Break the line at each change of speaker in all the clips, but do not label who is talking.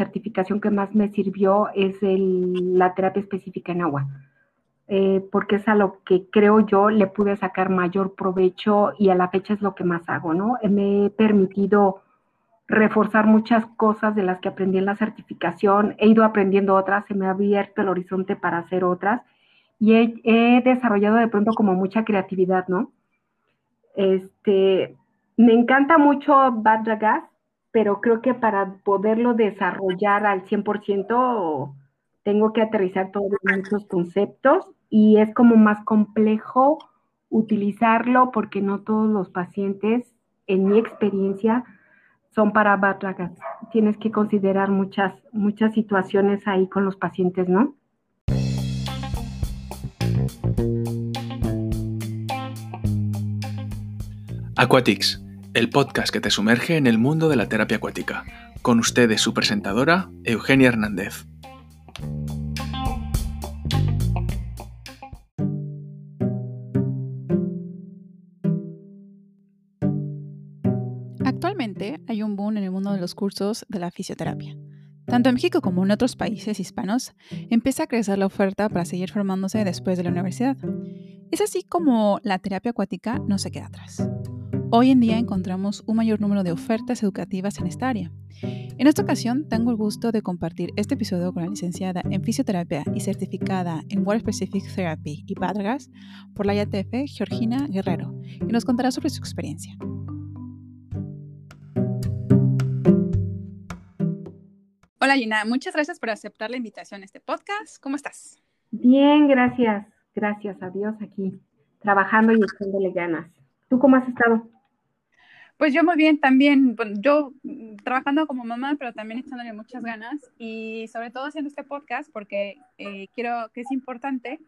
certificación que más me sirvió es la terapia específica en agua, eh, porque es a lo que creo yo le pude sacar mayor provecho y a la fecha es lo que más hago, ¿no? Me he permitido reforzar muchas cosas de las que aprendí en la certificación, he ido aprendiendo otras, se me ha abierto el horizonte para hacer otras y he, desarrollado de pronto como mucha creatividad, ¿no? Este, me encanta mucho Bad pero creo que para poderlo desarrollar al 100% tengo que aterrizar todos esos conceptos y es como más complejo utilizarlo porque no todos los pacientes, en mi experiencia, son para Batragas. Tienes que considerar muchas, muchas situaciones ahí con los pacientes, ¿no?
Aquatics, el podcast que te sumerge en el mundo de la terapia acuática. Con ustedes su presentadora, Eugenia Hernández.
Actualmente hay un boom en el mundo de los cursos de la fisioterapia. Tanto en México como en otros países hispanos, empieza a crecer la oferta para seguir formándose después de la universidad. Es así como la terapia acuática no se queda atrás. Hoy en día encontramos un mayor número de ofertas educativas en esta área. En esta ocasión tengo el gusto de compartir este episodio con la licenciada en fisioterapia y certificada en Water Specific Therapy y Padras por la IATF, Georgina Guerrero, y nos contará sobre su experiencia. Hola Gina, muchas gracias por aceptar la invitación a este podcast. ¿Cómo estás?
Bien, gracias. Gracias a Dios aquí, trabajando y echándole ganas. ¿Tú cómo has estado?
Pues yo muy bien también, yo trabajando como mamá, pero también echándole muchas ganas y sobre todo haciendo este podcast porque eh, quiero que es importante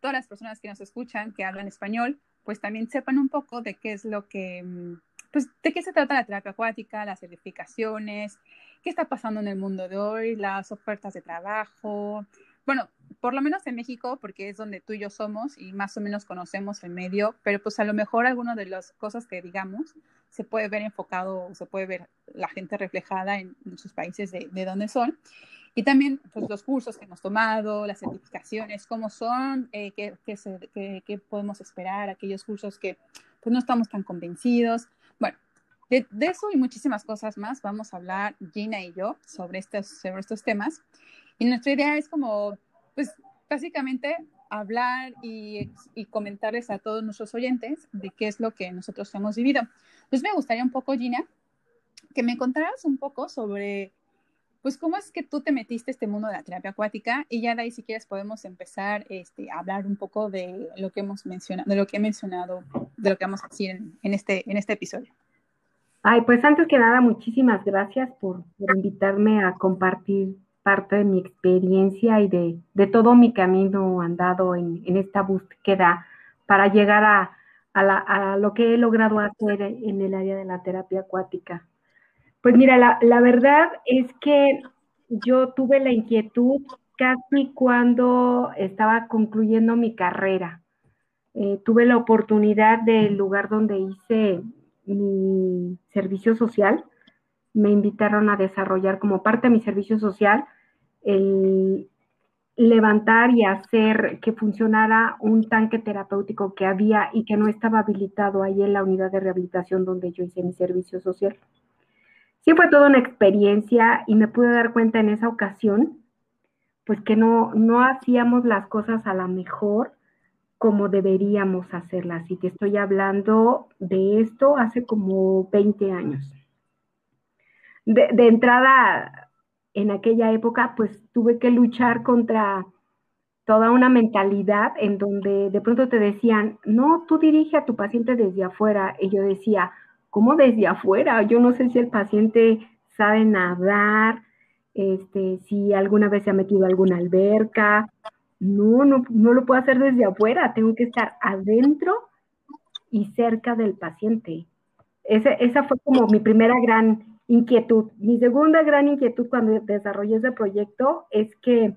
todas las personas que nos escuchan, que hablan español, pues también sepan un poco de qué es lo que, mm, pues de qué se trata la terapia acuática, las certificaciones, qué está pasando en el mundo de hoy, las ofertas de trabajo. Bueno, por lo menos en México, porque es donde tú y yo somos y más o menos conocemos el medio, pero pues a lo mejor algunas de las cosas que digamos se puede ver enfocado, se puede ver la gente reflejada en, sus países de, de donde son. Y también pues, los cursos que hemos tomado, las certificaciones, cómo son, eh, qué, qué, qué, podemos esperar, aquellos cursos que pues, no estamos tan convencidos. Bueno, de, eso y muchísimas cosas más vamos a hablar Gina y yo sobre estos, sobre estos temas. Y nuestra idea es como, pues básicamente hablar y, y, comentarles a todos nuestros oyentes de qué es lo que nosotros hemos vivido. Pues me gustaría un poco, Gina, que me contaras un poco sobre, pues, cómo es que tú te metiste a este mundo de la terapia acuática y ya de ahí, si quieres, podemos empezar este, a hablar un poco de lo que hemos mencionado, de lo que he mencionado, de lo que vamos a decir en, en este, en este episodio.
Ay, pues antes que nada, muchísimas gracias por, invitarme a compartir parte de mi experiencia y de, todo mi camino andado en, esta búsqueda para llegar a, lo que he logrado hacer en el área de la terapia acuática. Pues mira, la, verdad es que yo tuve la inquietud casi cuando estaba concluyendo mi carrera. Eh, tuve la oportunidad del lugar donde hice mi servicio social, me invitaron a desarrollar como parte de mi servicio social el levantar y hacer que funcionara un tanque terapéutico que había y que no estaba habilitado ahí en la unidad de rehabilitación donde yo hice mi servicio social. Sí fue toda una experiencia y me pude dar cuenta en esa ocasión, pues que no, no hacíamos las cosas a la mejor como deberíamos hacerlas. Y te estoy hablando de esto hace como 20 años. De, entrada, en aquella época, pues tuve que luchar contra toda una mentalidad en donde de pronto te decían, no, tú dirige a tu paciente desde afuera. Y yo decía, ¿cómo desde afuera? Yo no sé si el paciente sabe nadar, este, si alguna vez se ha metido a alguna alberca, no, no, no lo puedo hacer desde afuera, tengo que estar adentro y cerca del paciente. esa fue como mi primera gran inquietud. Mi segunda gran inquietud cuando desarrollé ese proyecto es que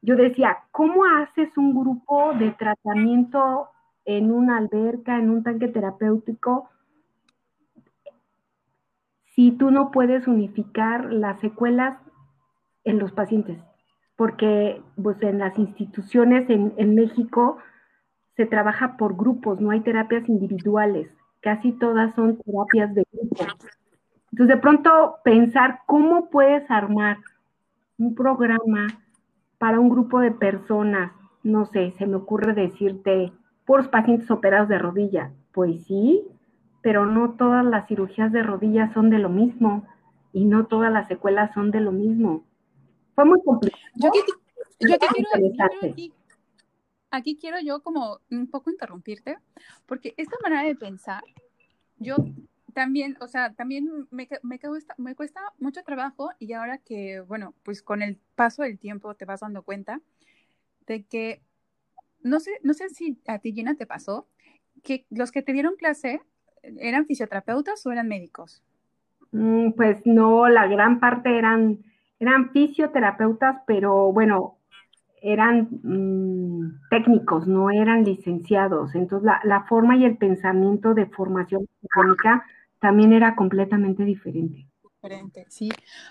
yo decía, ¿cómo haces un grupo de tratamiento en una alberca, en un tanque terapéutico, si tú no puedes unificar las secuelas en los pacientes, porque pues, en las instituciones en, México se trabaja por grupos, no hay terapias individuales, casi todas son terapias de grupo. Entonces, de pronto pensar cómo puedes armar un programa para un grupo de personas, no sé, se me ocurre decirte, por pacientes operados de rodilla. Pues sí, pero no todas las cirugías de rodilla son de lo mismo y no todas las secuelas son de lo mismo. Fue muy complicado.
Yo, quiero, aquí, aquí quiero yo como un poco interrumpirte, porque esta manera de pensar, yo también, o sea, también me, me, cuesta, me cuesta mucho trabajo y ahora que, bueno, pues con el paso del tiempo te vas dando cuenta de que, no sé, no sé si a ti, Gina, te pasó, que los que te dieron clase eran fisioterapeutas o eran médicos.
Mm, pues no, la gran parte eran, eran fisioterapeutas, pero bueno, eran mm, técnicos, no eran licenciados. Entonces, la, la, forma y el pensamiento de formación técnica también era completamente diferente.
Diferente, sí.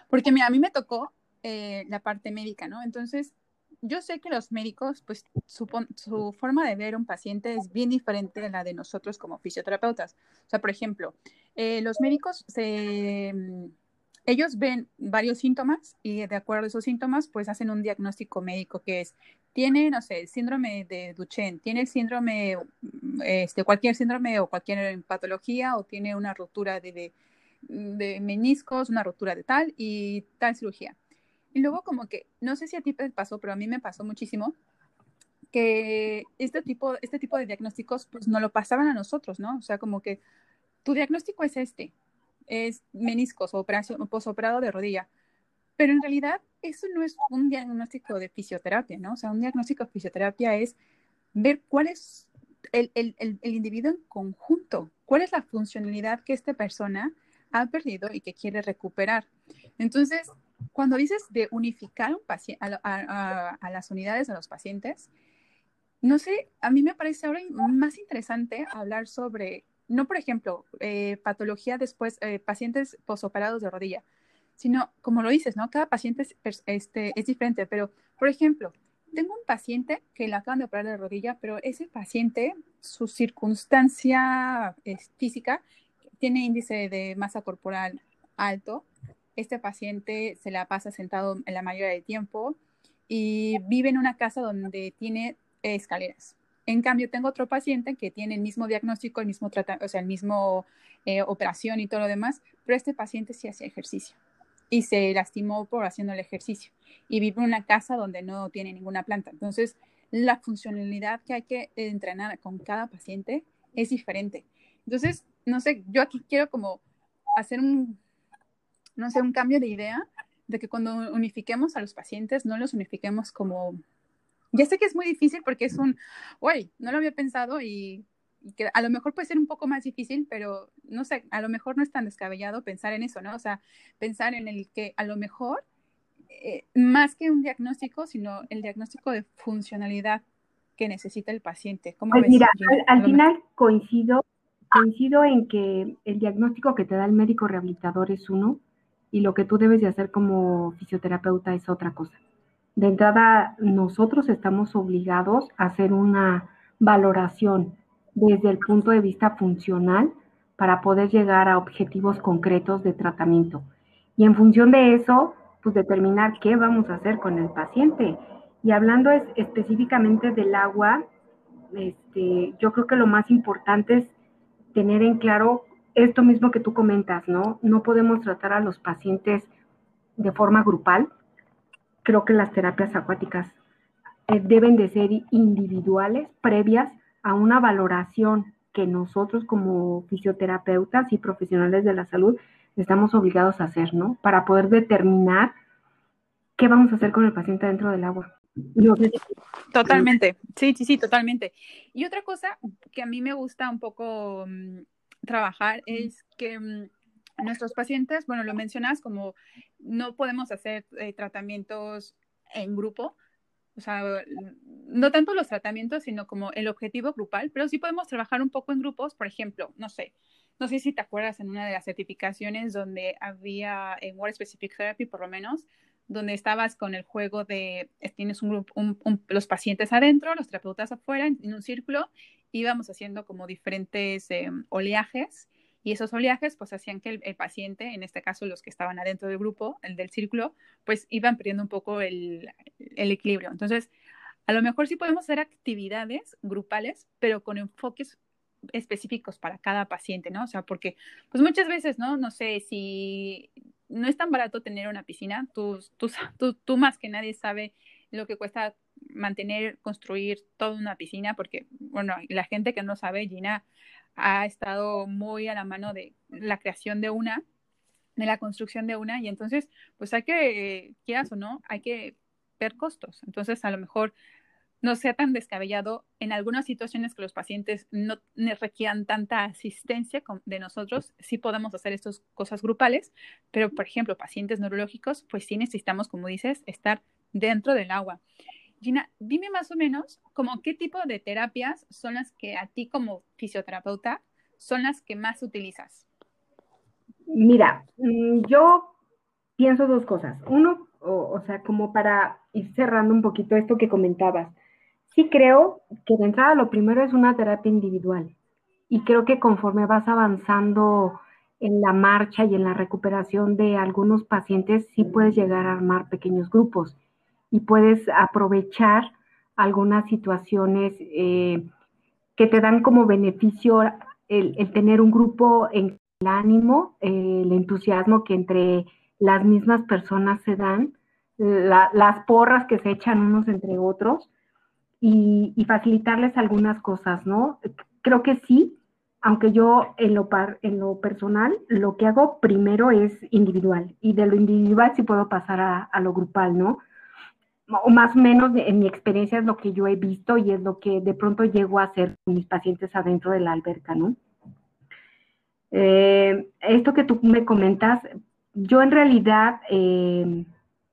Porque mira, a mí me tocó eh, la parte médica, ¿no? Entonces, yo sé que los médicos, pues su, su, forma de ver a un paciente es bien diferente de la de nosotros como fisioterapeutas. O sea, por ejemplo, eh, los médicos se ellos ven varios síntomas y de acuerdo a esos síntomas, pues hacen un diagnóstico médico que es, tiene, no sé, síndrome de Duchenne, tiene el síndrome, este, cualquier síndrome o cualquier patología o tiene una ruptura de, de, meniscos, una ruptura de tal y tal cirugía. Y luego como que, no sé si a ti te pasó, pero a mí me pasó muchísimo que este tipo, este tipo de diagnósticos pues no lo pasaban a nosotros, ¿no? O sea, como que tu diagnóstico es este, es meniscos o operación posoperado de rodilla. Pero en realidad eso no es un diagnóstico de fisioterapia, ¿no? O sea, un diagnóstico de fisioterapia es ver cuál es el, el, el, individuo en conjunto, cuál es la funcionalidad que esta persona ha perdido y que quiere recuperar. Entonces, cuando dices de unificar a, a, a, las unidades de los pacientes, no sé, a mí me parece ahora más interesante hablar sobre no, por ejemplo, eh, patología después, eh, pacientes posoperados de rodilla, sino, como lo dices, ¿no? Cada paciente es, este, es diferente, pero, por ejemplo, tengo un paciente que le acaban de operar de rodilla, pero ese paciente, su circunstancia física, tiene índice de masa corporal alto. Este paciente se la pasa sentado en la mayoría del tiempo y vive en una casa donde tiene escaleras. En cambio, tengo otro paciente que tiene el mismo diagnóstico, el mismo tratamiento, o sea, el mismo eh, operación y todo lo demás, pero este paciente sí hacía ejercicio y se lastimó por haciendo el ejercicio y vive en una casa donde no tiene ninguna planta. Entonces, la funcionalidad que hay que entrenar con cada paciente es diferente. Entonces, no sé, yo aquí quiero como hacer un, no sé, un cambio de idea de que cuando unifiquemos a los pacientes, no los unifiquemos como ya sé que es muy difícil porque es un, uy, no lo había pensado y, que a lo mejor puede ser un poco más difícil, pero no sé, a lo mejor no es tan descabellado pensar en eso, ¿no? O sea, pensar en el que a lo mejor, eh, más que un diagnóstico, sino el diagnóstico de funcionalidad que necesita el paciente.
¿Cómo pues mira, al, final coincido, coincido en que el diagnóstico que te da el médico rehabilitador es uno y lo que tú debes de hacer como fisioterapeuta es otra cosa. De entrada, nosotros estamos obligados a hacer una valoración desde el punto de vista funcional para poder llegar a objetivos concretos de tratamiento. Y en función de eso, pues determinar qué vamos a hacer con el paciente. Y hablando es, específicamente del agua, este, yo creo que lo más importante es tener en claro esto mismo que tú comentas, ¿no? No podemos tratar a los pacientes de forma grupal, creo que las terapias acuáticas eh, deben de ser individuales, previas a una valoración que nosotros como fisioterapeutas y profesionales de la salud estamos obligados a hacer, ¿no? Para poder determinar qué vamos a hacer con el paciente dentro del agua.
Totalmente, sí, sí, sí, totalmente. Y otra cosa que a mí me gusta un poco mm, trabajar es que mm, nuestros pacientes, bueno, lo mencionas como no podemos hacer eh, tratamientos en grupo, o sea, no tanto los tratamientos, sino como el objetivo grupal, pero sí podemos trabajar un poco en grupos, por ejemplo, no sé, no sé si te acuerdas en una de las certificaciones donde había en Word Specific Therapy, por lo menos, donde estabas con el juego de, tienes un grupo, los pacientes adentro, los terapeutas afuera, en, un círculo, íbamos haciendo como diferentes em, oleajes y esos oleajes pues hacían que el, paciente, en este caso los que estaban adentro del grupo, el del círculo, pues iban perdiendo un poco el, equilibrio. Entonces, a lo mejor sí podemos hacer actividades grupales, pero con enfoques específicos para cada paciente, ¿no? O sea, porque pues muchas veces, ¿no? No sé, si no es tan barato tener una piscina, tú, tú, tú, más que nadie sabe lo que cuesta mantener, construir toda una piscina, porque, bueno, la gente que no sabe, Gina ha estado muy a la mano de la creación de una, de la construcción de una, y entonces, pues hay que, quieras o no, hay que ver costos. Entonces, a lo mejor no sea tan descabellado en algunas situaciones que los pacientes no requieran tanta asistencia de nosotros, sí podemos hacer estas cosas grupales, pero por ejemplo, pacientes neurológicos, pues sí necesitamos, como dices, estar dentro del agua. Gina, dime más o menos como qué tipo de terapias son las que a ti como fisioterapeuta son las que más utilizas.
Mira, mm, yo pienso dos cosas. Uno, o, o sea, como para ir cerrando un poquito esto que comentabas Sí creo que de entrada lo primero es una terapia individual y creo que conforme vas avanzando en la marcha y en la recuperación de algunos pacientes, sí puedes llegar a armar pequeños grupos y puedes aprovechar algunas situaciones eh, que te dan como beneficio el, tener un grupo en el ánimo, el entusiasmo que entre las mismas personas se dan, las porras que se echan unos entre otros y, facilitarles algunas cosas, ¿no? Creo que sí, aunque yo en lo, en lo personal lo que hago primero es individual y de lo individual sí puedo pasar a, lo grupal, ¿no? O más o menos en mi experiencia es lo que yo he visto y es lo que de pronto llego a hacer con mis pacientes adentro de la alberca, ¿no? Eh, esto que tú me comentas, yo en realidad, eh,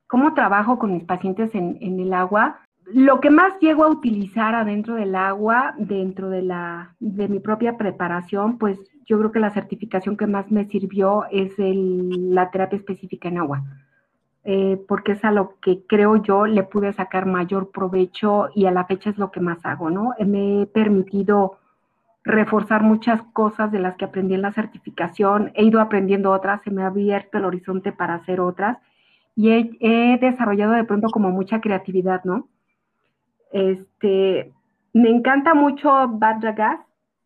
¿cómo trabajo con mis pacientes en, en el agua? lo que más llego a utilizar adentro del agua, dentro de, la, de mi propia preparación, pues yo creo que la certificación que más me sirvió es la terapia específica en agua, eh, porque es a lo que creo yo le pude sacar mayor provecho y a la fecha es lo que más hago, ¿no? Me he permitido reforzar muchas cosas de las que aprendí en la certificación, he ido aprendiendo otras, se me ha abierto el horizonte para hacer otras y he, desarrollado de pronto como mucha creatividad, ¿no? Este, me encanta mucho Bad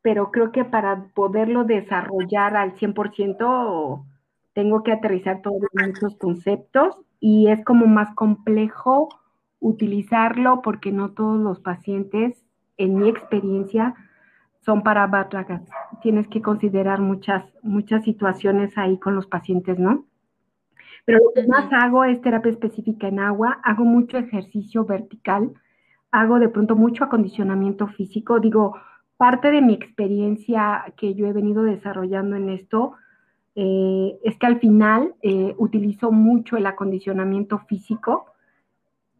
pero creo que para poderlo desarrollar al 100% tengo que aterrizar todos esos conceptos y es como más complejo utilizarlo porque no todos los pacientes, en mi experiencia, son para Gas. Tienes que considerar muchas, muchas situaciones ahí con los pacientes, ¿no? Pero lo que más hago es terapia específica en agua, hago mucho ejercicio vertical, hago de pronto mucho acondicionamiento físico. Digo, parte de mi experiencia que yo he venido desarrollando en esto eh, es que al final eh, utilizo mucho el acondicionamiento físico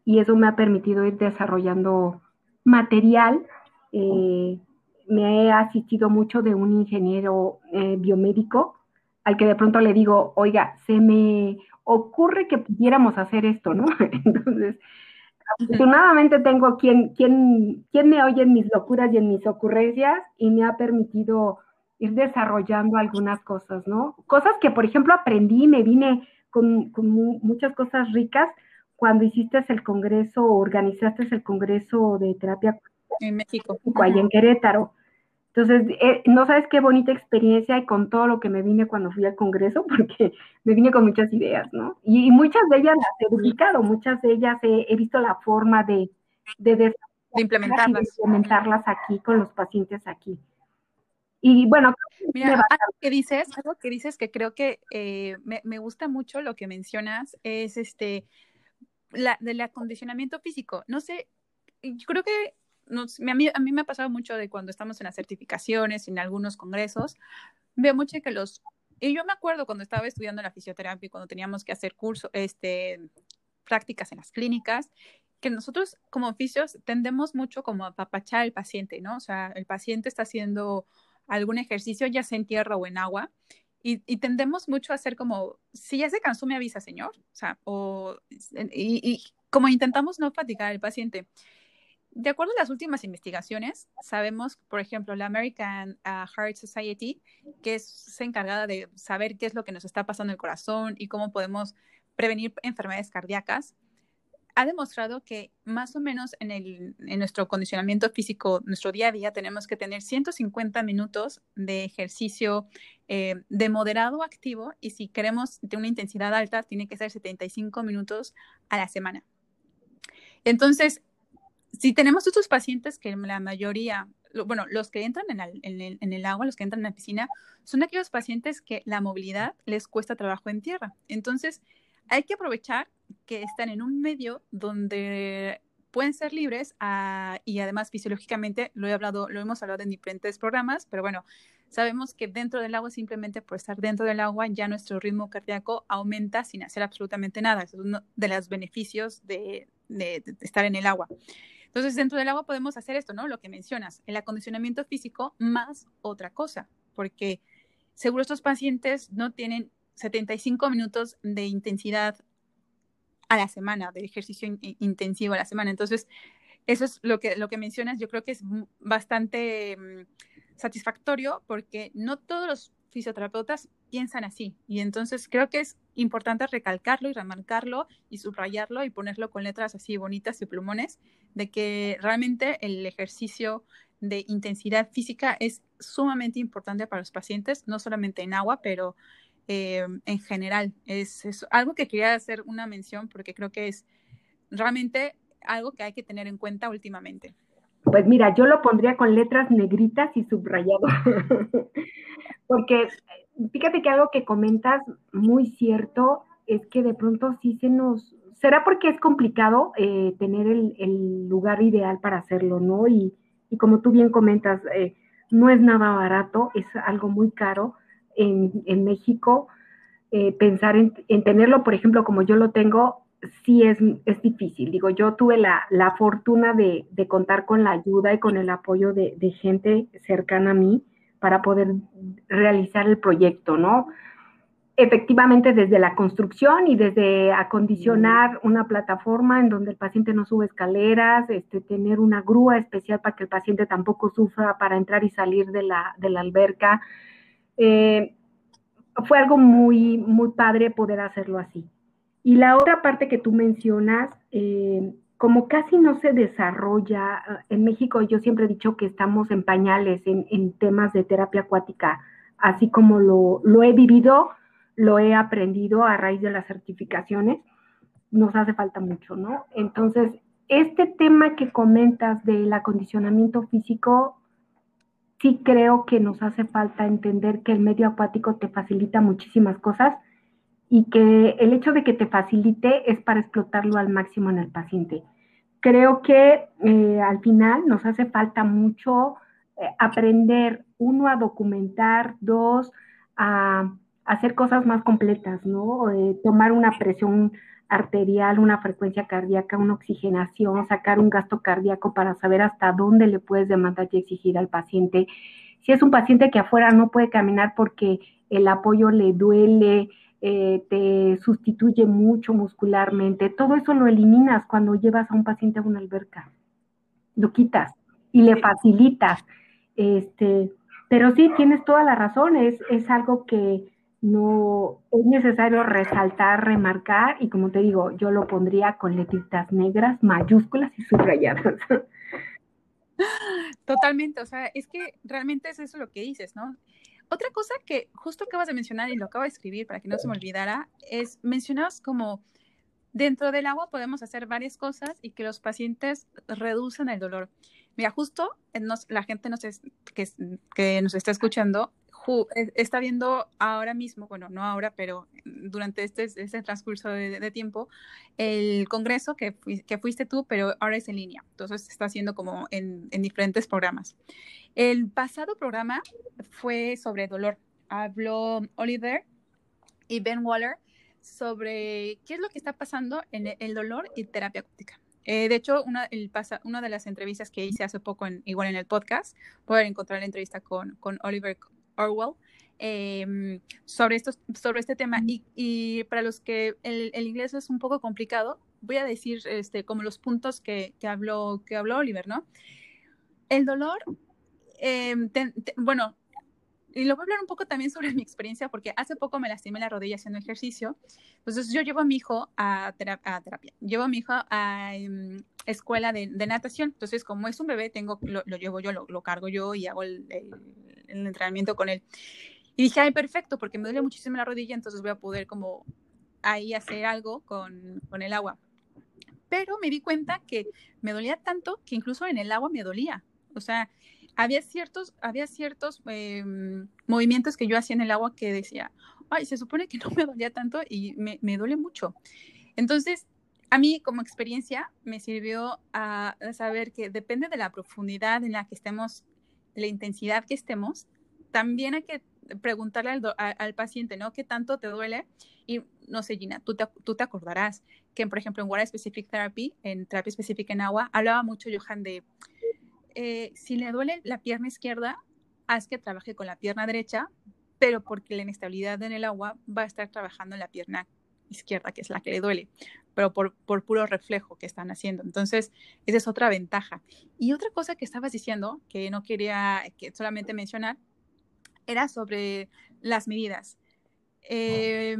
y eso me ha permitido ir desarrollando material. Eh, me he asistido mucho de un ingeniero biomédico al que de pronto le digo, oiga, se me ocurre que pudiéramos hacer esto, ¿no? Entonces, Afortunadamente tengo quien, quien, quien me oye en mis locuras y en mis ocurrencias y me ha permitido ir desarrollando algunas cosas, ¿no? Cosas que, por ejemplo, aprendí, me vine con, con muchas cosas ricas cuando hiciste el congreso, organizaste el congreso de terapia
en México,
allá en Querétaro. Entonces, eh, no sabes qué bonita experiencia y con todo lo que me vine cuando fui al Congreso, porque me vine con muchas ideas, ¿no? Y, muchas de ellas las he publicado, muchas de ellas he, visto la forma de, de,
implementarlas.
implementarlas aquí con los pacientes aquí. Y bueno,
Mira, algo que dices, algo que dices que creo que eh, me, me, gusta mucho lo que mencionas es este la, del acondicionamiento físico. No sé, yo creo que a, mí, a mí me ha pasado mucho de cuando estamos en las certificaciones, en algunos congresos, veo mucho que los... Y yo me acuerdo cuando estaba estudiando la fisioterapia, cuando teníamos que hacer curso, este, prácticas en las clínicas, que nosotros como oficios tendemos mucho como a apapachar al paciente, ¿no? O sea, el paciente está haciendo algún ejercicio, ya sea en tierra o en agua, Y, tendemos mucho a hacer como, si ya se cansó, me avisa, señor. O sea, o, y, como intentamos no fatigar al paciente. De acuerdo a las últimas investigaciones, sabemos, por ejemplo, la American uh, Heart Society, que es encargada de saber qué es lo que nos está pasando en el corazón y cómo podemos prevenir enfermedades cardíacas, ha demostrado que más o menos en, nuestro condicionamiento físico, nuestro día a día, tenemos que tener 150 minutos de ejercicio eh, de moderado activo y si queremos de una intensidad alta, tiene que ser 75 minutos a la semana. Entonces, si tenemos estos pacientes que la mayoría, bueno, los que entran en el agua, los que entran en la piscina, son aquellos pacientes que la movilidad les cuesta trabajo en tierra. Entonces, hay que aprovechar que están en un medio donde pueden ser libres ah, y además fisiológicamente lo he hablado, lo hemos hablado en diferentes programas, pero bueno, sabemos que dentro del agua simplemente por estar dentro del agua ya nuestro ritmo cardíaco aumenta sin hacer absolutamente nada. es uno de los beneficios de, de estar en el agua. Entonces, dentro del agua podemos hacer esto, ¿no? Lo que mencionas, el acondicionamiento físico más otra cosa, porque seguro estos pacientes no tienen 75 minutos de intensidad a la semana, de ejercicio intensivo a la semana. Entonces, eso es lo que, lo que mencionas, yo creo que es bastante mm, satisfactorio porque no todos los fisioterapeutas piensan así. Y entonces creo que es importante recalcarlo y remarcarlo y subrayarlo y ponerlo con letras así bonitas y plumones, de que realmente el ejercicio de intensidad física es sumamente importante para los pacientes, no solamente en agua, pero eh, en general. Es, algo que quería hacer una mención porque creo que es realmente algo que hay que tener en cuenta últimamente.
Pues mira, yo lo pondría con letras negritas y subrayado, porque fíjate que algo que comentas muy cierto es que de pronto sí se nos, será porque es complicado eh, tener el, lugar ideal para hacerlo, ¿no? Y, como tú bien comentas, eh, no es nada barato, es algo muy caro en, México, eh, pensar en, tenerlo, por ejemplo, como yo lo tengo, sí es, es difícil. Digo, yo tuve la, fortuna de, contar con la ayuda y con el apoyo de, gente cercana a mí para poder realizar el proyecto, ¿no? Efectivamente, desde la construcción y desde acondicionar una plataforma en donde el paciente no sube escaleras, este, tener una grúa especial para que el paciente tampoco sufra para entrar y salir de la, de la alberca, eh, fue algo muy, muy padre poder hacerlo así. Y la otra parte que tú mencionas, eh, como casi no se desarrolla, eh, en México yo siempre he dicho que estamos en pañales en, temas de terapia acuática, así como lo, lo, he vivido, lo he aprendido a raíz de las certificaciones, nos hace falta mucho, ¿no? Entonces, este tema que comentas del acondicionamiento físico sí creo que nos hace falta entender que el medio acuático te facilita muchísimas cosas y que el hecho de que te facilite es para explotarlo al máximo en el paciente. Creo que eh, al final nos hace falta mucho eh, aprender, uno, a documentar, dos, a, hacer cosas más completas, ¿no? Eh, tomar una presión arterial, una frecuencia cardíaca, una oxigenación, sacar un gasto cardíaco para saber hasta dónde le puedes demandar y exigir al paciente. Si es un paciente que afuera no puede caminar porque el apoyo le duele, eh, te sustituye mucho muscularmente, todo eso lo eliminas cuando llevas a un paciente a una alberca. Lo quitas y le facilitas. Este, pero sí, tienes toda la razón, es, es algo que, no es necesario resaltar, remarcar y como te digo, yo lo pondría con letritas negras, mayúsculas y subrayadas.
Totalmente, o sea, es que realmente es eso lo que dices, ¿no? Otra cosa que justo acabas de mencionar y lo acabo de escribir para que no se me olvidara, es mencionabas como dentro del agua podemos hacer varias cosas y que los pacientes reducen el dolor. Mira, justo la gente nos que, que nos está escuchando está viendo ahora mismo, bueno, no ahora, pero durante este, este transcurso de, tiempo, el congreso que, que, fuiste tú, pero ahora es en línea. Entonces está haciendo como en, en diferentes programas. El pasado programa fue sobre dolor. Habló Oliver y Ben Waller sobre qué es lo que está pasando en el dolor y terapia acuática. Eh, de hecho, una, el pasa, una de las entrevistas que hice hace poco, en, igual en el podcast, pueden encontrar la entrevista con, con Oliver Orwell, em, sobre, estos, sobre este tema. Y, para los que el, inglés es un poco complicado, voy a decir este, como los puntos que, que, habló, que habló Oliver, ¿no? El dolor, em, bueno, y lo voy a hablar un poco también sobre mi experiencia, porque hace poco me lastimé la rodilla haciendo ejercicio. Entonces, yo llevo a mi hijo a, terapia, llevo a mi hijo a em, escuela de, natación. Entonces, como es un bebé, tengo, lo, llevo yo, lo, cargo yo y hago el, entrenamiento con él. Y dije, ay, perfecto, porque me duele muchísimo la rodilla, entonces voy a poder como ahí hacer algo con, con el agua. Pero me di cuenta que me dolía tanto que incluso en el agua me dolía. O sea, había ciertos, había ciertos em, movimientos que yo hacía en el agua que decía, ay, se supone que no me dolía tanto y me, me duele mucho. Entonces, a mí como experiencia me sirvió a, saber que depende de la profundidad en la que estemos, la intensidad que estemos, también hay que preguntarle al, al, paciente, ¿no? ¿Qué tanto te duele? Y no sé, Gina, tú te, tú te acordarás que, por ejemplo, en Water Specific Therapy, en terapia específica en agua, hablaba mucho Johan de eh, si le duele la pierna izquierda, haz que trabaje con la pierna derecha, pero porque la inestabilidad en el agua va a estar trabajando en la pierna izquierda, que es la que le duele, pero por, puro reflejo que están haciendo. Entonces, esa es otra ventaja. Y otra cosa que estabas diciendo, que no quería que solamente mencionar, era sobre las medidas. Eh,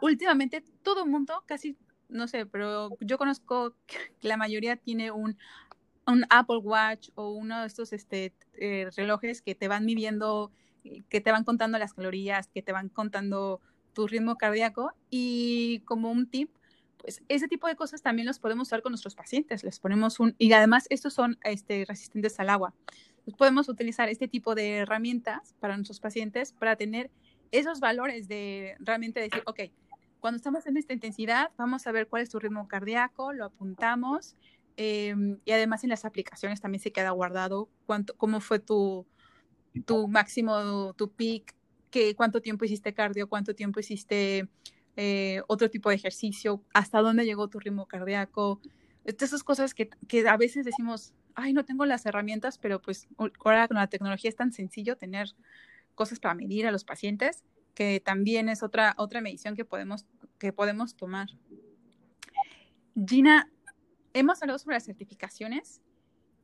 últimamente todo el mundo, casi, no sé, pero yo conozco que la mayoría tiene un un Apple Watch o uno de estos este, eh, relojes que te van midiendo, que te van contando las calorías, que te van contando tu ritmo cardíaco y como un tip, pues ese tipo de cosas también los podemos usar con nuestros pacientes. Les ponemos un, y además estos son este, resistentes al agua. Podemos utilizar este tipo de herramientas para nuestros pacientes para tener esos valores de realmente decir, ok, cuando estamos en esta intensidad, vamos a ver cuál es tu ritmo cardíaco, lo apuntamos, Em, y además en las aplicaciones también se queda guardado cuánto, cómo fue tu, tu máximo, tu peak, que, cuánto tiempo hiciste cardio, cuánto tiempo hiciste eh, otro tipo de ejercicio, hasta dónde llegó tu ritmo cardíaco. Esas cosas que, que, a veces decimos, ay, no tengo las herramientas, pero pues ahora con la tecnología es tan sencillo tener cosas para medir a los pacientes, que también es otra, otra medición que podemos, que podemos tomar. Gina, hemos hablado sobre las certificaciones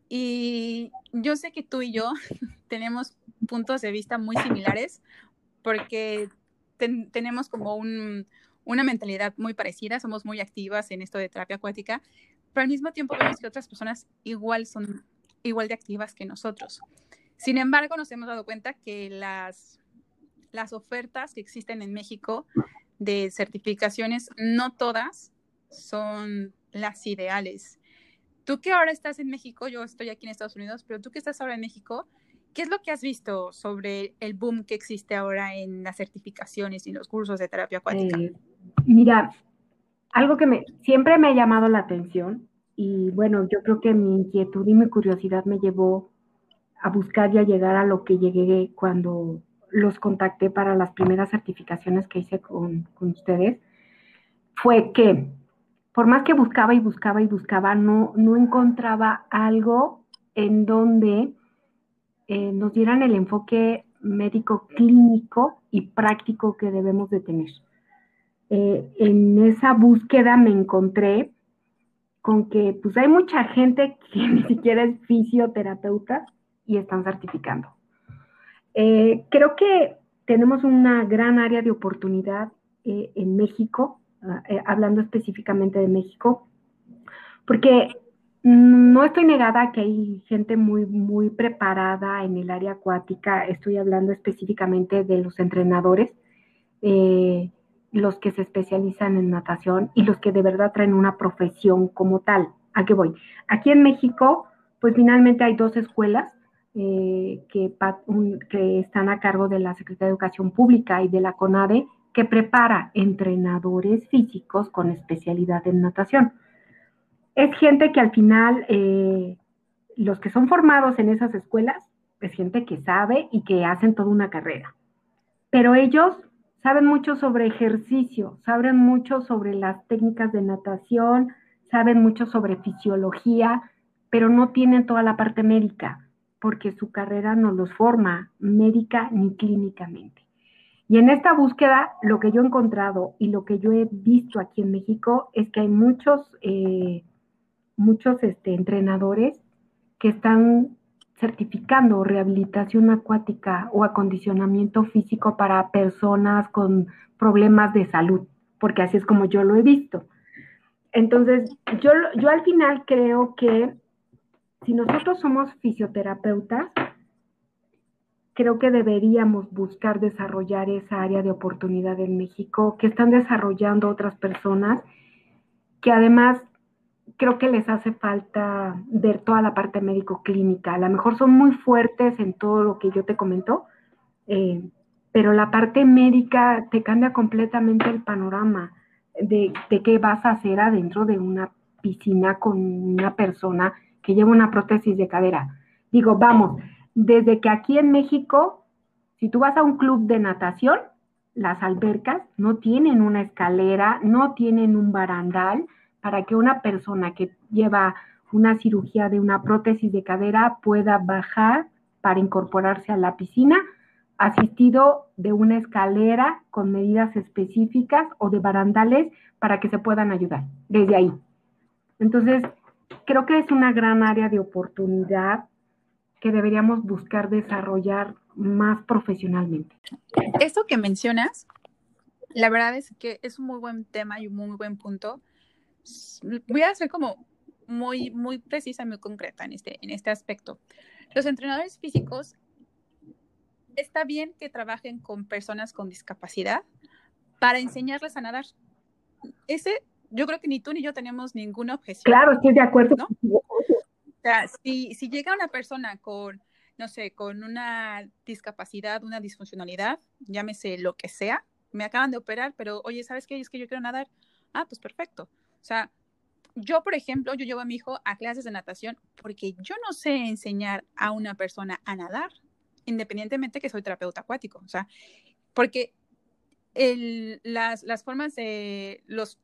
y yo sé que tú y yo tenemos puntos de vista muy similares porque tenemos como una mentalidad muy parecida, somos muy activas en esto de terapia acuática, pero al mismo tiempo vemos que otras personas igual son igual de activas que nosotros. Sin embargo, nos hemos dado cuenta que las, las ofertas que existen en México de certificaciones, no todas son las ideales. Tú que ahora estás en México, yo estoy aquí en Estados Unidos, pero tú que estás ahora en México, ¿qué es lo que has visto sobre el boom que existe ahora en las certificaciones y los cursos de terapia acuática? Eh,
mira, algo que me, siempre me ha llamado la atención y bueno, yo creo que mi inquietud y mi curiosidad me llevó a buscar y a llegar a lo que llegué cuando los contacté para las primeras certificaciones que hice con, con ustedes, fue que por más que buscaba y buscaba y buscaba, no, no encontraba algo en donde eh, nos dieran el enfoque médico clínico y práctico que debemos de tener. Eh, en esa búsqueda me encontré con que pues hay mucha gente que ni siquiera es fisioterapeuta y están certificando. Eh, creo que tenemos una gran área de oportunidad en México eh, hablando específicamente de México, porque no estoy negada que hay gente muy, muy preparada en el área acuática, estoy hablando específicamente de los entrenadores, eh, los que se especializan en natación y los que de verdad traen una profesión como tal. ¿A qué voy? Aquí en México, pues finalmente hay dos escuelas eh, que están a cargo de la Secretaría de Educación Pública y de la CONADE, que prepara entrenadores físicos con especialidad en natación. Es gente que al final, eh, los que son formados en esas escuelas, es gente que sabe y que hacen toda una carrera. Pero ellos saben mucho sobre ejercicio, saben mucho sobre las técnicas de natación, saben mucho sobre fisiología, pero no tienen toda la parte médica, porque su carrera no los forma médica ni clínicamente. Y en esta búsqueda, lo que yo he encontrado y lo que yo he visto aquí en México es que hay muchos, eh, muchos este, entrenadores que están certificando rehabilitación acuática o acondicionamiento físico para personas con problemas de salud, porque así es como yo lo he visto. Entonces, yo, yo al final creo que si nosotros somos fisioterapeutas, creo que deberíamos buscar desarrollar esa área de oportunidad en México que están desarrollando otras personas, que además creo que les hace falta ver toda la parte médico-clínica. A lo mejor son muy fuertes en todo lo que yo te comento, eh, pero la parte médica te cambia completamente el panorama de, de, qué vas a hacer adentro de una piscina con una persona que lleva una prótesis de cadera. Digo, vamos, desde que aquí en México, si tú vas a un club de natación, las albercas no tienen una escalera, no tienen un barandal para que una persona que lleva una cirugía de una prótesis de cadera pueda bajar para incorporarse a la piscina asistido de una escalera con medidas específicas o de barandales para que se puedan ayudar desde ahí. Entonces, creo que es una gran área de oportunidad que deberíamos buscar desarrollar más profesionalmente.
Esto que mencionas, la verdad es que es un muy buen tema y un muy buen punto. Voy a ser como muy, muy precisa muy concreta en este, en este aspecto. Los entrenadores físicos, está bien que trabajen con personas con discapacidad para enseñarles a nadar. Ese yo creo que ni tú ni yo tenemos ninguna objeción.
Claro, estoy de acuerdo.
O sea, si, si llega una persona con, no sé, con una discapacidad, una disfuncionalidad, llámese lo que sea, me acaban de operar, pero oye, ¿sabes qué? Es que yo quiero nadar. Ah, pues perfecto. O sea, yo, por ejemplo, yo llevo a mi hijo a clases de natación porque yo no sé enseñar a una persona a nadar, independientemente que soy terapeuta acuático. O sea, porque el, las, las formas de los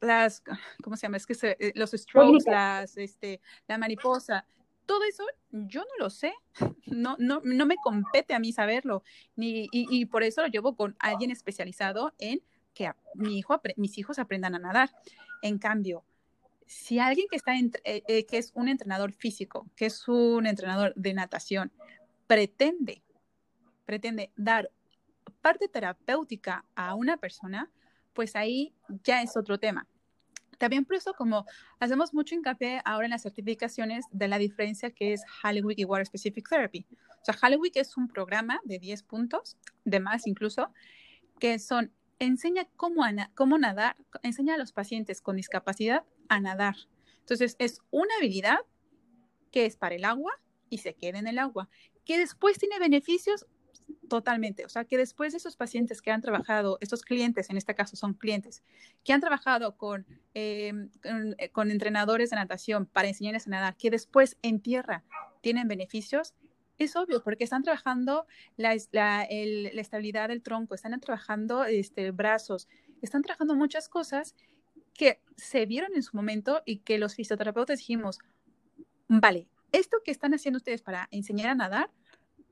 las, ¿cómo se llama? Es que eh, los strokes, las, este, la mariposa, todo eso yo no lo sé, no, no, no me compete a mí saberlo, ni, y, por eso lo llevo con alguien especializado en que mi hijo, mis hijos aprendan a nadar. En cambio, si alguien que, está eh, eh, que es un entrenador físico, que es un entrenador de natación, pretende, pretende dar parte terapéutica a una persona, pues ahí ya es otro tema. También por eso, como hacemos mucho hincapié ahora en las certificaciones de la diferencia que es Hollywood y Water Specific Therapy. O sea, Hollywood es un programa de 10 puntos, de más incluso, que son, enseña cómo, cómo nadar, enseña a los pacientes con discapacidad a nadar. Entonces, es una habilidad que es para el agua y se queda en el agua, que después tiene beneficios Totalmente. O sea, que después de esos pacientes que han trabajado, estos clientes, en este caso son clientes, que han trabajado con, em, eh, con, entrenadores de natación para enseñarles a nadar, que después en tierra tienen beneficios, es obvio, porque están trabajando la, la, la estabilidad del tronco, están trabajando este, brazos, están trabajando muchas cosas que se vieron en su momento y que los fisioterapeutas dijimos, vale, esto que están haciendo ustedes para enseñar a nadar,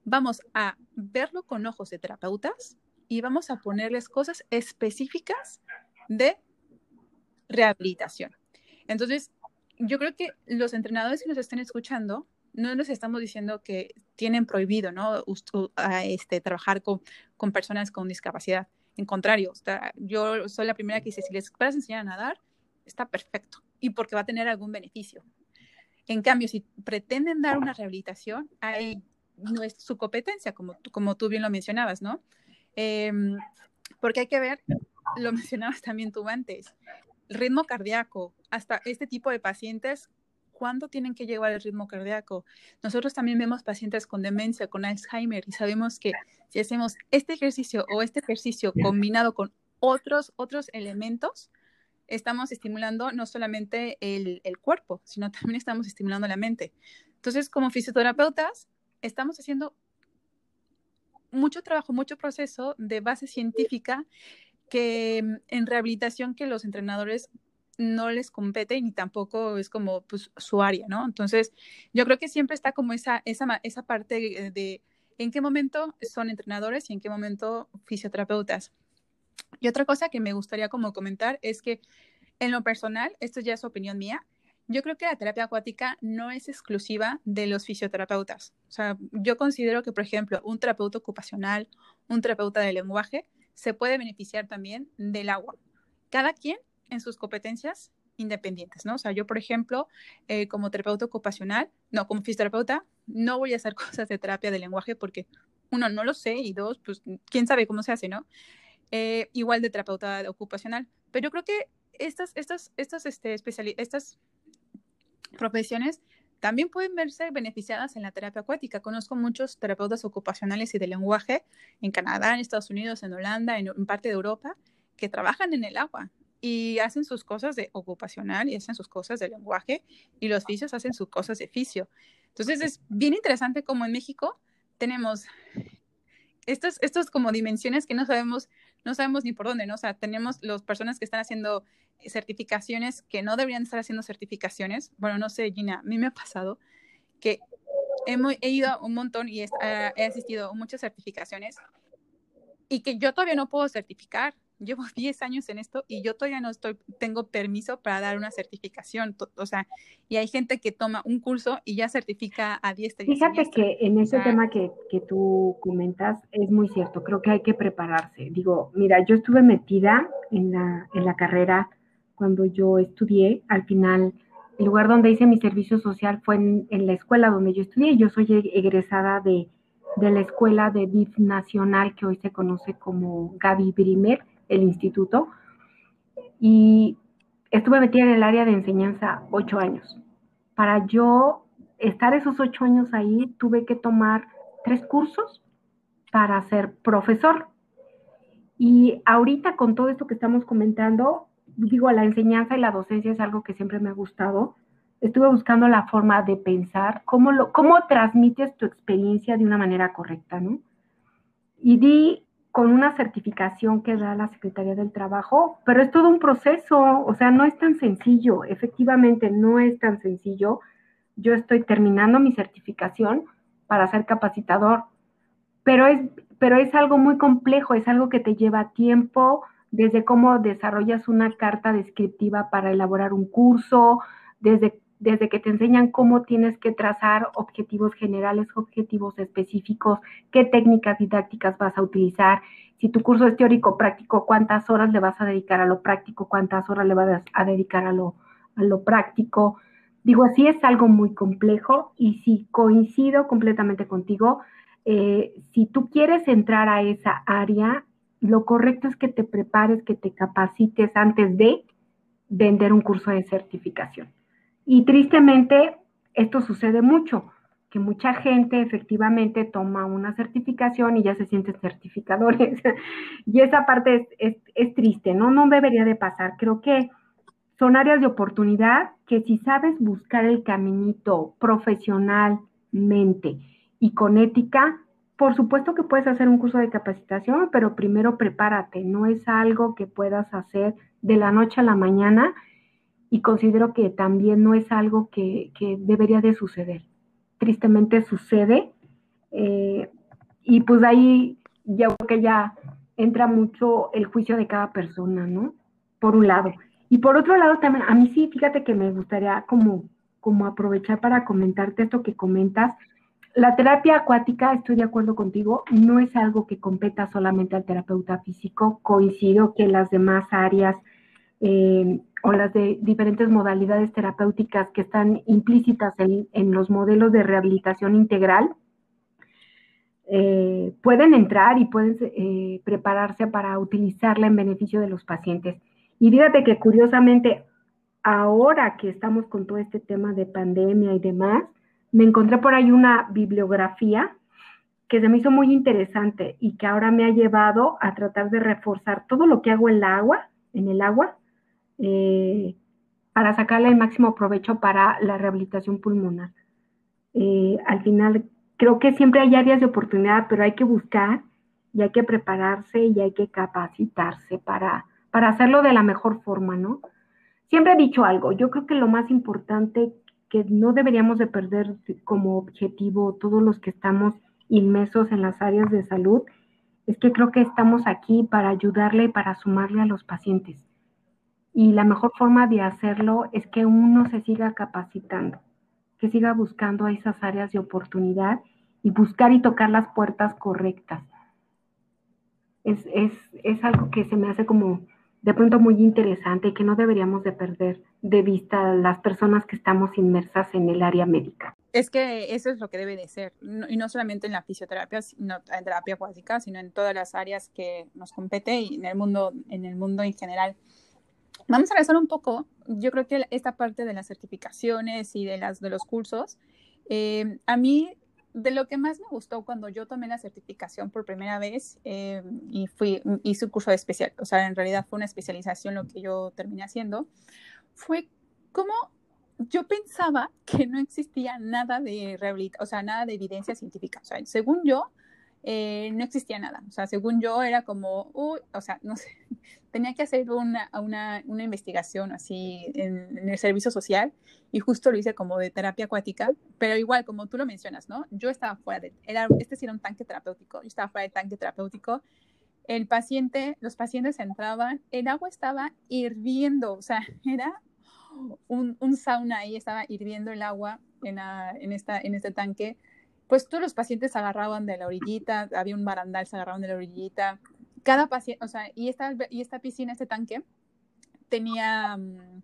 vamos a verlo con ojos de terapeutas y vamos a ponerles cosas específicas de rehabilitación. Entonces, yo creo que los entrenadores que nos estén escuchando, no nos estamos diciendo que tienen prohibido, ¿no? Este, trabajar con, con personas con discapacidad. En contrario, yo soy la primera que dice, si les puedes enseñar a nadar, está perfecto y porque va a tener algún beneficio. En cambio, si pretenden dar una rehabilitación, hay no es su competencia, como, como tú bien lo mencionabas, ¿no? Em, porque hay que ver, lo mencionabas también tú antes, el ritmo cardíaco, hasta este tipo de pacientes, ¿cuándo tienen que llevar el ritmo cardíaco? Nosotros también vemos pacientes con demencia, con Alzheimer, y sabemos que si hacemos este ejercicio o este ejercicio combinado con otros, otros elementos, estamos estimulando no solamente el, el cuerpo, sino también estamos estimulando la mente. Entonces, como fisioterapeutas, estamos haciendo mucho trabajo, mucho proceso de base científica que mm, en rehabilitación que los entrenadores no les compete ni tampoco es como pues, su área, ¿no? Entonces, yo creo que siempre está como esa, esa, esa parte de en qué momento son entrenadores y en qué momento fisioterapeutas. Y otra cosa que me gustaría como comentar es que en lo personal, esto ya es opinión mía, yo creo que la terapia acuática no es exclusiva de los fisioterapeutas. O sea, yo considero que, por ejemplo, un terapeuta ocupacional, un terapeuta de lenguaje, se puede beneficiar también del agua. Cada quien en sus competencias independientes, ¿no? O sea, yo, por ejemplo, eh, como terapeuta ocupacional, no, como fisioterapeuta, no voy a hacer cosas de terapia de lenguaje porque, uno, no lo sé y dos, pues, quién sabe cómo se hace, ¿no? Eh, igual de terapeuta ocupacional. Pero yo creo que estas, estas, estas, este, estas profesiones también pueden verse beneficiadas en la terapia acuática. Conozco muchos terapeutas ocupacionales y de lenguaje en Canadá, en Estados Unidos, en Holanda, en, en parte de Europa, que trabajan en el agua y hacen sus cosas de ocupacional y hacen sus cosas de lenguaje y los fisios hacen sus cosas de fisio. Entonces es bien interesante como en México tenemos estas, estas como dimensiones que no sabemos, no sabemos ni por dónde, ¿no? O sea, tenemos las personas que están haciendo certificaciones que no deberían estar haciendo certificaciones. Bueno, no sé, Gina, a mí me ha pasado que he, he ido un montón y he, he asistido a muchas certificaciones y que yo todavía no puedo certificar llevo 10 años en esto y yo todavía no estoy, tengo permiso para dar una certificación, o sea, y hay gente que toma un curso y ya certifica a 10
Fíjate que en ese tema que, que tú comentas es muy cierto, creo que hay que prepararse. Digo, mira, yo estuve metida en la, en la carrera cuando yo estudié, al final el lugar donde hice mi servicio social fue en, en la escuela donde yo estudié, yo soy e-, egresada de, de la escuela de DIF nacional que hoy se conoce como Gaby Brimer, el instituto, y estuve metida en el área de enseñanza ocho años. Para yo estar esos ocho años ahí, tuve que tomar tres cursos para ser profesor. Y ahorita con todo esto que estamos comentando, digo, la enseñanza y la docencia es algo que siempre me ha gustado. Estuve buscando la forma de pensar, cómo, lo, cómo transmites tu experiencia de una manera correcta, ¿no? Y di con una certificación que da la Secretaría del Trabajo, pero es todo un proceso, o sea, no es tan sencillo, efectivamente no es tan sencillo. Yo estoy terminando mi certificación para ser capacitador, pero es, pero es algo muy complejo, es algo que te lleva tiempo, desde cómo desarrollas una carta descriptiva para elaborar un curso, desde desde que te enseñan cómo tienes que trazar objetivos generales, objetivos específicos, qué técnicas didácticas vas a utilizar, si tu curso es teórico práctico, cuántas horas le vas a dedicar a lo práctico, cuántas horas le vas a dedicar a lo, a lo práctico. Digo, así es algo muy complejo y si coincido completamente contigo, eh, si tú quieres entrar a esa área, lo correcto es que te prepares, que te capacites antes de vender un curso de certificación. Y tristemente esto sucede mucho, que mucha gente efectivamente toma una certificación y ya se sienten certificadores. y esa parte es, es, triste, ¿no? No debería de pasar. Creo que son áreas de oportunidad que si sabes buscar el caminito profesionalmente y con ética, por supuesto que puedes hacer un curso de capacitación, pero primero prepárate, no es algo que puedas hacer de la noche a la mañana y considero que también no es algo que, debería de suceder. Tristemente sucede eh, y pues ahí ya que ya entra mucho el juicio de cada persona, ¿no? Por un lado. Y por otro lado también, a mí sí, fíjate que me gustaría como, como aprovechar para comentarte esto que comentas. La terapia acuática, estoy de acuerdo contigo, no es algo que competa solamente al terapeuta físico. Coincido que las demás áreas eh, o las de diferentes modalidades terapéuticas que están implícitas en, los modelos de rehabilitación integral, eh, pueden entrar y pueden eh, prepararse para utilizarla en beneficio de los pacientes. Y fíjate que curiosamente, ahora que estamos con todo este tema de pandemia y demás, me encontré por ahí una bibliografía que se me hizo muy interesante y que ahora me ha llevado a tratar de reforzar todo lo que hago en la agua, en el agua, eh, para sacarle el máximo provecho para la rehabilitación pulmonar. Eh, al final, creo que siempre hay áreas de oportunidad, pero hay que buscar y hay que prepararse y hay que capacitarse para, para hacerlo de la mejor forma, ¿no? Siempre he dicho algo, yo creo que lo más importante que no deberíamos de perder como objetivo todos los que estamos inmersos en las áreas de salud, es que creo que estamos aquí para ayudarle y para sumarle a los pacientes. Y la mejor forma de hacerlo es que uno se siga capacitando, que siga buscando esas áreas de oportunidad y buscar y tocar las puertas correctas. Es, es, es algo que se me hace como de pronto muy interesante y que no deberíamos de perder de vista las personas que estamos inmersas en el área médica.
Es que eso es lo que debe de ser, y no solamente en la fisioterapia, sino en terapia básica, sino en todas las áreas que nos compete y en el mundo, en el mundo en general. Vamos a regresar un poco, yo creo que esta parte de las certificaciones y de, las, de los cursos, eh, a mí de lo que más me gustó cuando yo tomé la certificación por primera vez eh, y fui, hice un curso de especial, o sea, en realidad fue una especialización lo que yo terminé haciendo, fue como yo pensaba que no existía nada de rehabilitación, o sea, nada de evidencia científica. O sea, según yo, eh, no existía nada. O sea, según yo era como, uy, o sea, no sé, tenía que hacer una, una, una investigación así en, en, el servicio social y justo lo hice como de terapia acuática, pero igual, como tú lo mencionas, ¿no? Yo estaba fuera de, era, este sí era un tanque terapéutico, yo estaba fuera del tanque terapéutico, el paciente, los pacientes entraban, el agua estaba hirviendo, o sea, era un, un sauna ahí, estaba hirviendo el agua en, la, en, esta, en este tanque, pues todos los pacientes se agarraban de la orillita, había un barandal, se agarraban de la orillita. Cada paciente, o sea, y esta, y esta piscina, este tanque, tenía um,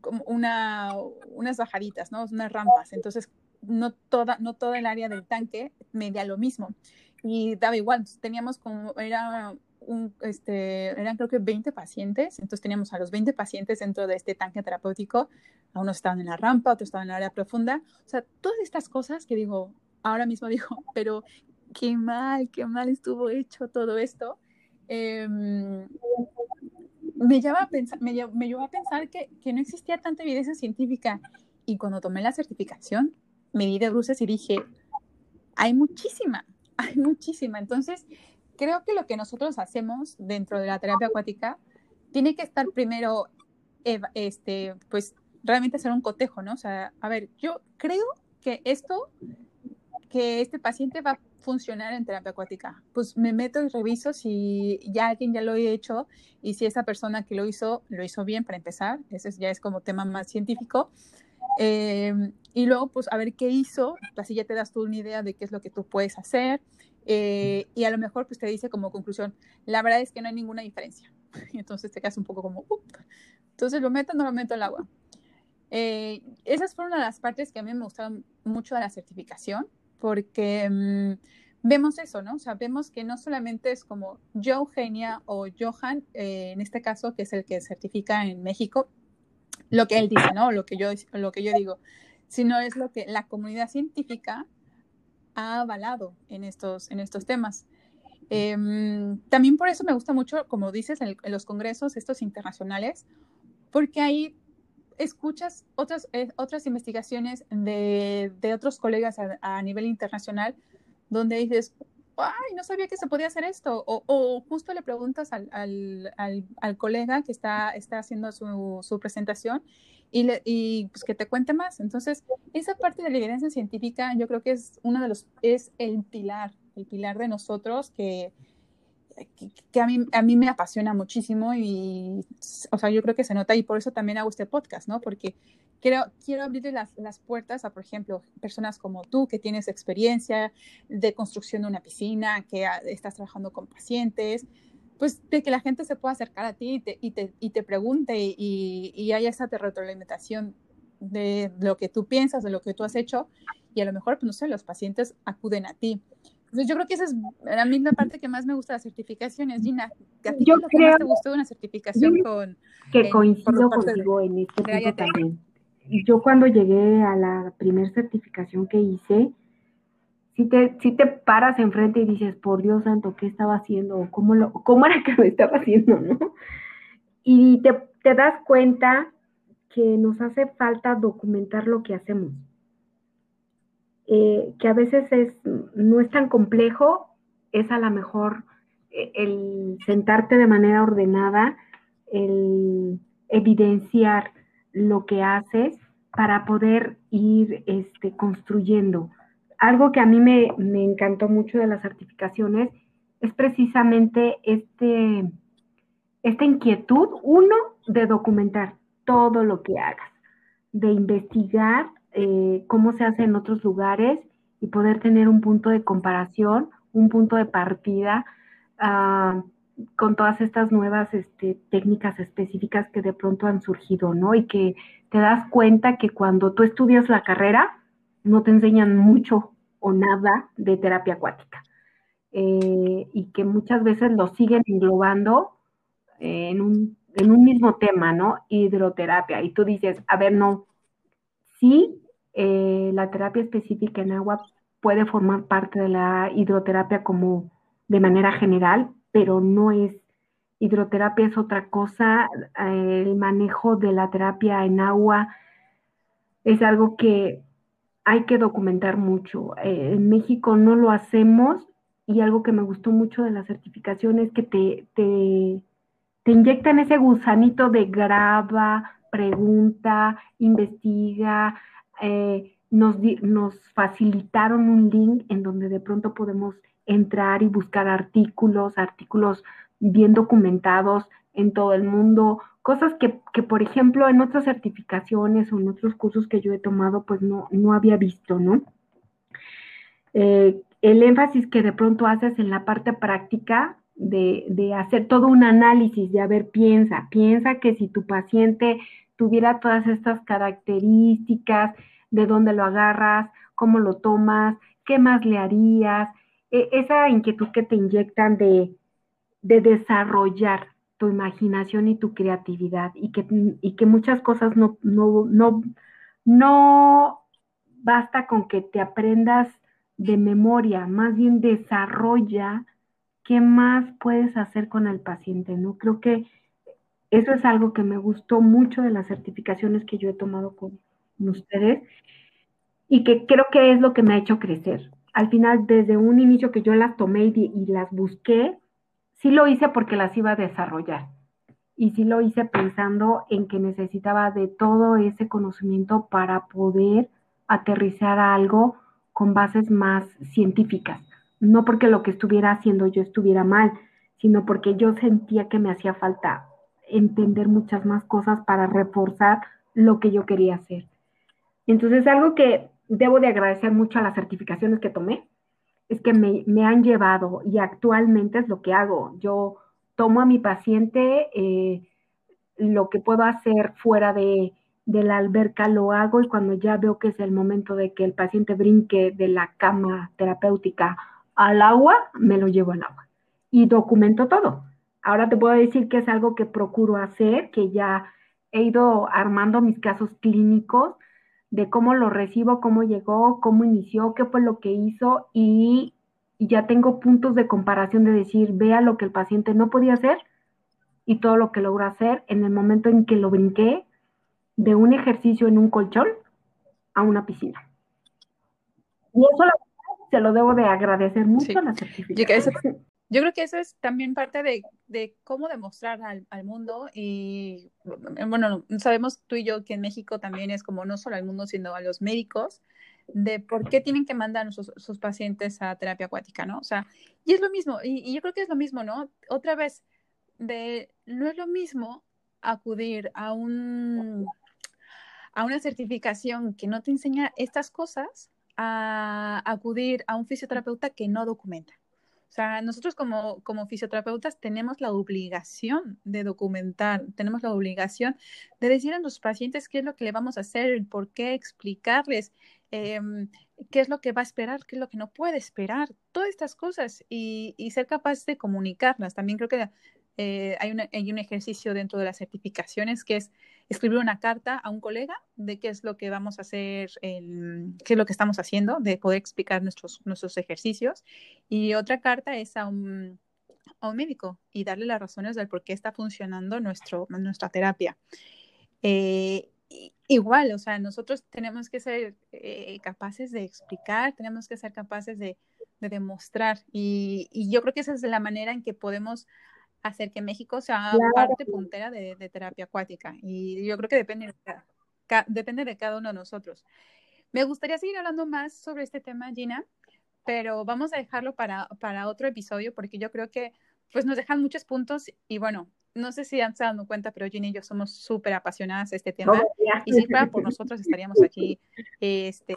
como una, unas bajaditas, ¿no? Unas rampas. Entonces, no toda, no toda el área del tanque medía lo mismo. Y daba igual, teníamos como, era un, este, eran creo que 20 pacientes, entonces teníamos a los 20 pacientes dentro de este tanque terapéutico, a unos estaban en la rampa, otros estaban en el área profunda, o sea, todas estas cosas que digo, ahora mismo digo, pero qué mal, qué mal estuvo hecho todo esto. Eh, me, lleva a pensar, me, me llevó a pensar que, que, no existía tanta evidencia científica y cuando tomé la certificación me di de bruces y dije, hay muchísima, hay muchísima. Entonces, creo que lo que nosotros hacemos dentro de la terapia acuática tiene que estar primero, este, pues realmente hacer un cotejo, ¿no? O sea, a ver, yo creo que esto que este paciente va a funcionar en terapia acuática. Pues me meto y reviso si ya alguien ya lo ha hecho y si esa persona que lo hizo lo hizo bien para empezar. Ese ya es como tema más científico. Eh, y luego, pues a ver qué hizo, así ya te das tú una idea de qué es lo que tú puedes hacer. Eh, y a lo mejor pues te dice como conclusión, la verdad es que no hay ninguna diferencia. Y entonces te quedas un poco como, Up. entonces lo meto, no lo meto al agua. Eh, esas fueron las partes que a mí me gustaron mucho de la certificación porque mmm, vemos eso, ¿no? O sea, vemos que no solamente es como yo, Eugenia o Johan, eh, en este caso, que es el que certifica en México, lo que él dice, ¿no? Lo que yo, lo que yo digo, sino es lo que la comunidad científica ha avalado en estos, en estos temas. Eh, también por eso me gusta mucho, como dices, en, en los congresos estos internacionales, porque ahí escuchas otras, eh, otras investigaciones de, de otros colegas a, nivel internacional donde dices, ay, no sabía que se podía hacer esto, o, justo le preguntas al, al, colega que está, está haciendo su, su presentación y, le, pues que te cuente más. Entonces, esa parte de la evidencia científica yo creo que es uno de los, es el pilar, el pilar de nosotros que, que, a, mí, a mí me apasiona muchísimo y, o sea, yo creo que se nota y por eso también hago este podcast, ¿no? Porque quiero, quiero abrirle las, las puertas a, por ejemplo, personas como tú que tienes experiencia de construcción de una piscina, que estás trabajando con pacientes, pues de que la gente se pueda acercar a ti y te, y te, y te pregunte y, y haya esa retroalimentación de lo que tú piensas, de lo que tú has hecho y a lo mejor, pues, no sé, los pacientes acuden a ti. Entonces, yo creo que esa es la misma parte que más me gusta de las certificaciones. Gina, ¿a ti
yo
lo
creo,
que más te gustó una certificación con...
Que coincido contigo de, en este punto también. Yo cuando llegué a la primera certificación que hice, si te, si te paras enfrente y dices, por Dios santo, ¿qué estaba haciendo? ¿Cómo, lo, cómo era que lo estaba haciendo? ¿no? Y te, te das cuenta que nos hace falta documentar lo que hacemos eh, que a veces es, no es tan complejo, es a lo mejor eh, el sentarte de manera ordenada, el evidenciar lo que haces para poder ir este, construyendo. Algo que a mí me, me encantó mucho de las certificaciones es precisamente este, esta inquietud, uno, de documentar todo lo que hagas, de investigar eh, cómo se hace en otros lugares y poder tener un punto de comparación, un punto de partida uh, con todas estas nuevas este, técnicas específicas que de pronto han surgido, ¿no? Y que te das cuenta que cuando tú estudias la carrera, no te enseñan mucho o nada de terapia acuática. Eh, y que muchas veces lo siguen englobando en, un, en un mismo tema, ¿no? Hidroterapia. Y tú dices, a ver, no, sí, eh, la terapia específica en agua puede formar parte de la hidroterapia como de manera general, pero no es hidroterapia es otra cosa, el manejo de la terapia en agua es algo que hay que documentar mucho. Eh, en México no lo hacemos y algo que me gustó mucho de la certificación es que te, te, inyectan ese gusanito de graba, pregunta, investiga, eh, nos, nos facilitaron un link en donde de pronto podemos entrar y buscar artículos, artículos bien documentados en todo el mundo, cosas que, que, por ejemplo, en otras certificaciones o en otros cursos que yo he tomado, pues no, no había visto, ¿no? Eh, el énfasis que de pronto haces en la parte práctica de, hacer todo un análisis, de a ver, piensa, piensa que si tu paciente tuviera todas estas características, de dónde lo agarras, cómo lo tomas, qué más le harías, e, esa inquietud que te inyectan de, de desarrollar tu imaginación y tu creatividad y que, y que muchas cosas no, no, no, no basta con que te aprendas de memoria, más bien desarrolla qué más puedes hacer con el paciente, ¿no? Creo que eso es algo que me gustó mucho de las certificaciones que yo he tomado con ustedes y que creo que es lo que me ha hecho crecer. Al final, desde un inicio que yo las tomé y, y las busqué, sí lo hice porque las iba a desarrollar. Y sí lo hice pensando en que necesitaba de todo ese conocimiento para poder aterrizar a algo con bases más científicas. No porque lo que estuviera haciendo yo estuviera mal, sino porque yo sentía que me hacía falta entender muchas más cosas para reforzar lo que yo quería hacer. Entonces, algo que debo de agradecer mucho a las certificaciones que tomé, es que me, han llevado y actualmente es lo que hago. Yo tomo a mi paciente, eh, lo que puedo hacer fuera de, de, la alberca lo hago y cuando ya veo que es el momento de que el paciente brinque de la cama terapéutica al agua, me lo llevo al agua y documento todo. Ahora te puedo decir que es algo que procuro hacer, que ya he ido armando mis casos clínicos de cómo lo recibo, cómo llegó, cómo inició, qué fue lo que hizo y, ya tengo puntos de comparación de decir, vea lo que el paciente no podía hacer y todo lo que logró hacer en el momento en que lo brinqué de un ejercicio en un colchón a una piscina. Y eso se lo debo de agradecer mucho a la certificación.
Yo creo que eso es también parte de, cómo demostrar al, mundo y, bueno, sabemos tú y yo que en México también es como no solo al mundo, sino a los médicos, de por qué tienen que mandar a sus, pacientes a terapia acuática, ¿no? O sea, y es lo mismo, y, yo creo que es lo mismo, ¿no? Otra vez, de no es lo mismo acudir a un a una certificación que no te enseña estas cosas a acudir a un fisioterapeuta que no documenta. O sea, nosotros como, como fisioterapeutas tenemos la obligación de documentar, tenemos la obligación de decir a los pacientes qué es lo que le vamos a hacer, por qué explicarles, em, qué es lo que va a esperar, qué es lo que no puede esperar, todas estas cosas y, ser capaz de comunicarlas. También creo que eh, hay, hay un ejercicio dentro de las certificaciones que es escribir una carta a un colega de qué es lo que vamos a hacer, qué es lo que estamos haciendo, de poder explicar nuestros, nuestros ejercicios. Y otra carta es a un, a un médico y darle las razones del por qué está funcionando nuestro, nuestra terapia. Eh, igual, o sea, nosotros tenemos que ser eh, capaces de explicar, tenemos que ser capaces de, de demostrar. Y, y, yo creo que esa es la manera en que podemos hacer que México sea parte puntera de, terapia acuática. Y yo creo que depende de, cada, depende de cada uno de nosotros. Me gustaría seguir hablando más sobre este tema, Gina, pero vamos a dejarlo para, para otro episodio porque yo creo que pues nos dejan muchos puntos y bueno, no sé si han se dado cuenta, pero Gina y yo somos súper apasionadas de este tema y si fuera por nosotros estaríamos aquí este,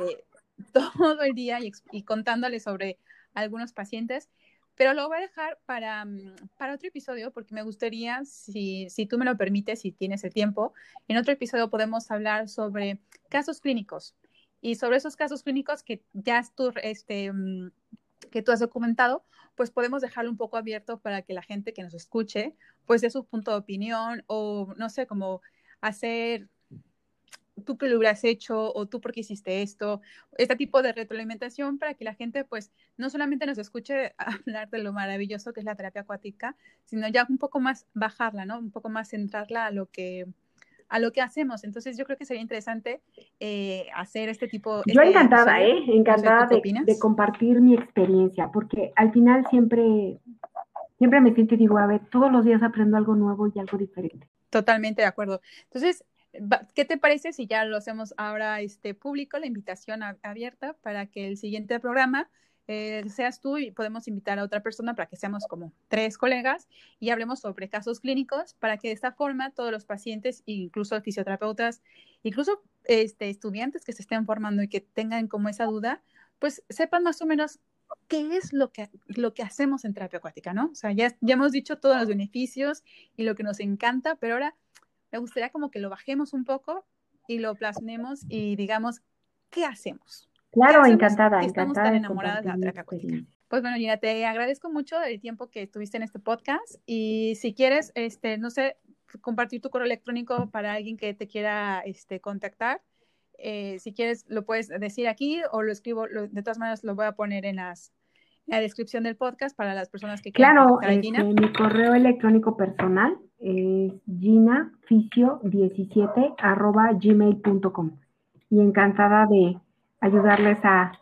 todo el día y, y contándoles sobre algunos pacientes. Pero lo voy a dejar para, mm, para otro episodio porque me gustaría, si, si tú me lo permites, si tienes el tiempo, en otro episodio podemos hablar sobre casos clínicos y sobre esos casos clínicos que ya tú, este, mm, que tú has documentado, pues podemos dejarlo un poco abierto para que la gente que nos escuche, pues dé su punto de opinión o no sé, como hacer tú que lo hubieras hecho o tú por qué hiciste esto, este tipo de retroalimentación para que la gente pues no solamente nos escuche hablar de lo maravilloso que es la terapia acuática, sino ya un poco más bajarla, ¿no? Un poco más centrarla a lo que a lo que hacemos. Entonces yo creo que sería interesante eh, hacer este tipo.
Yo encantada, ¿eh? Encantada de, de, compartir mi experiencia, porque al final siempre, siempre me siento y digo, a ver, todos los días aprendo algo nuevo y algo diferente.
Totalmente de acuerdo. Entonces, ¿Qué te parece si ya lo hacemos ahora este público, la invitación abierta para que el siguiente programa eh, seas tú y podemos invitar a otra persona para que seamos como tres colegas y hablemos sobre casos clínicos para que de esta forma todos los pacientes, incluso fisioterapeutas, incluso este, estudiantes que se estén formando y que tengan como esa duda, pues sepan más o menos qué es lo que, lo que hacemos en terapia acuática, ¿no? O sea, ya, ya hemos dicho todos los beneficios y lo que nos encanta, pero ahora me gustaría como que lo bajemos un poco y lo plasmemos y digamos, ¿qué hacemos?
Claro, encantada, encantada.
Estamos tan enamoradas de la terapia acuática. Pues bueno, Gina, te agradezco mucho el tiempo que estuviste en este podcast y si quieres, este, no sé, compartir tu correo electrónico para alguien que te quiera este, contactar. Eh, si quieres, lo puedes decir aquí o lo escribo, de todas maneras lo voy a poner en las, la descripción del podcast para las personas que
quieran. Claro, este, mi correo electrónico personal es ginaficio17 arroba gmail.com y encantada de ayudarles a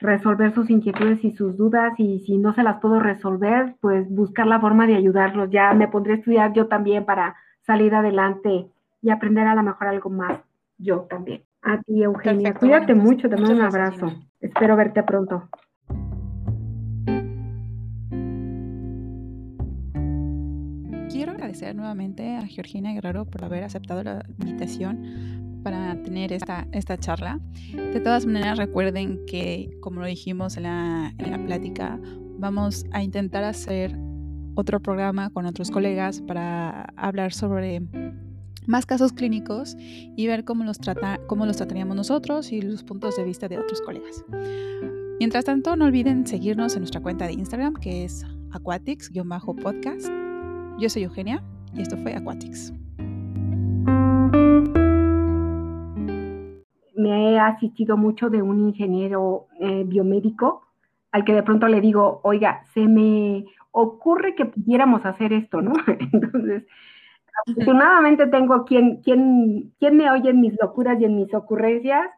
resolver sus inquietudes y sus dudas y si no se las puedo resolver, pues buscar la forma de ayudarlos. Ya me pondré a estudiar yo también para salir adelante y aprender a lo mejor algo más yo también. A ti, Eugenia. Cuídate mucho, te mando un abrazo. Espero verte pronto.
Agradecer nuevamente a Georgina Guerrero por haber aceptado la invitación para tener esta, esta charla. De todas maneras, recuerden que, como lo dijimos en la, en la plática, vamos a intentar hacer otro programa con otros colegas para hablar sobre más casos clínicos y ver cómo los, trata, cómo los trataríamos nosotros y los puntos de vista de otros colegas. Mientras tanto, no olviden seguirnos en nuestra cuenta de Instagram, que es aquatics-podcast. Yo soy Eugenia y esto fue Aquatics.
Me he asistido mucho de un ingeniero eh, biomédico al que de pronto le digo, oiga, se me ocurre que pudiéramos hacer esto, ¿no? Entonces, afortunadamente tengo quien, quien, quien me oye en mis locuras y en mis ocurrencias